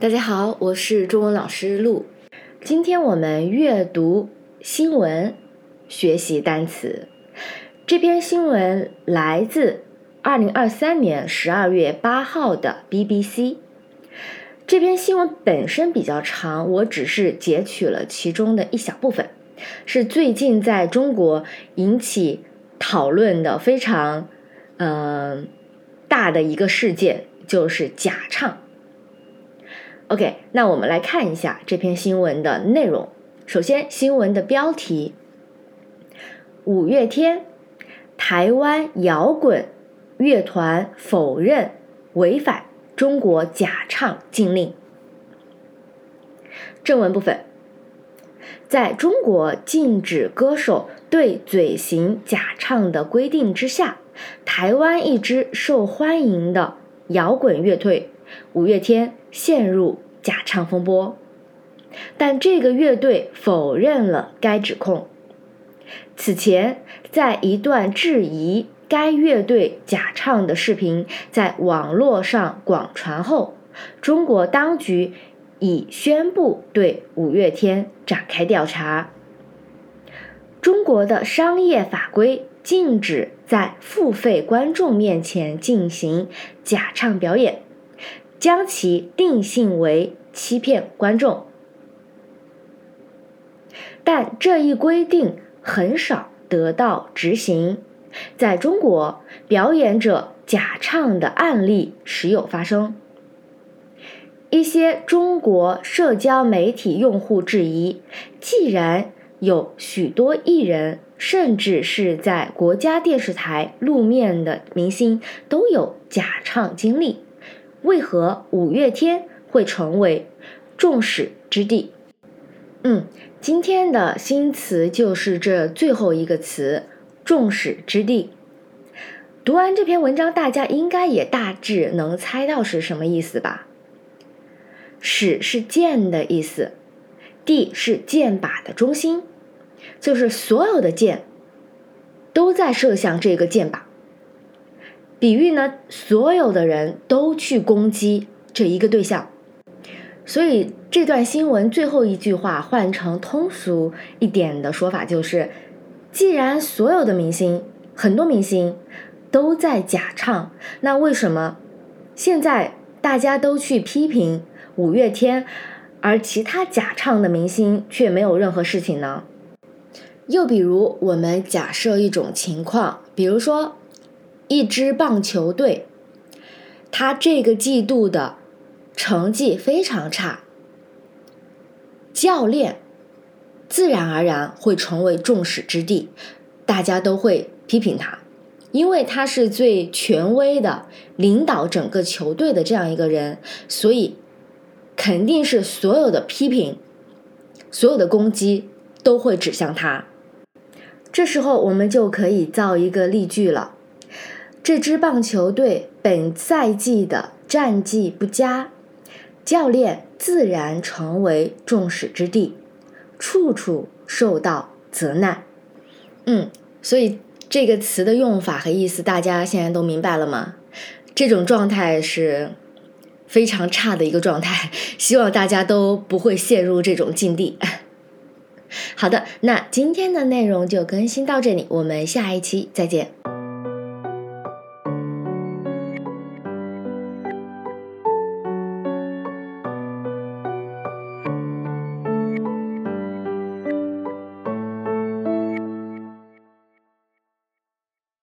大家好，我是中文老师陆。今天我们阅读新闻，学习单词。这篇新闻来自二零二三年十二月八号的 BBC。这篇新闻本身比较长，我只是截取了其中的一小部分，是最近在中国引起讨论的非常嗯大的一个事件，就是假唱。OK，那我们来看一下这篇新闻的内容。首先，新闻的标题：五月天，台湾摇滚乐团否认违反中国假唱禁令。正文部分，在中国禁止歌手对嘴型假唱的规定之下，台湾一支受欢迎的摇滚乐队五月天。陷入假唱风波，但这个乐队否认了该指控。此前，在一段质疑该乐队假唱的视频在网络上广传后，中国当局已宣布对五月天展开调查。中国的商业法规禁止在付费观众面前进行假唱表演。将其定性为欺骗观众，但这一规定很少得到执行。在中国，表演者假唱的案例时有发生。一些中国社交媒体用户质疑：既然有许多艺人，甚至是在国家电视台露面的明星都有假唱经历。为何五月天会成为众矢之的？嗯，今天的新词就是这最后一个词“众矢之的”。读完这篇文章，大家应该也大致能猜到是什么意思吧？“矢”是箭的意思，“地”是箭靶的中心，就是所有的箭都在射向这个箭靶。比喻呢，所有的人都去攻击这一个对象，所以这段新闻最后一句话换成通俗一点的说法就是：既然所有的明星，很多明星都在假唱，那为什么现在大家都去批评五月天，而其他假唱的明星却没有任何事情呢？又比如，我们假设一种情况，比如说。一支棒球队，他这个季度的成绩非常差，教练自然而然会成为众矢之的，大家都会批评他，因为他是最权威的领导整个球队的这样一个人，所以肯定是所有的批评、所有的攻击都会指向他。这时候我们就可以造一个例句了。这支棒球队本赛季的战绩不佳，教练自然成为众矢之的，处处受到责难。嗯，所以这个词的用法和意思，大家现在都明白了吗？这种状态是非常差的一个状态，希望大家都不会陷入这种境地。好的，那今天的内容就更新到这里，我们下一期再见。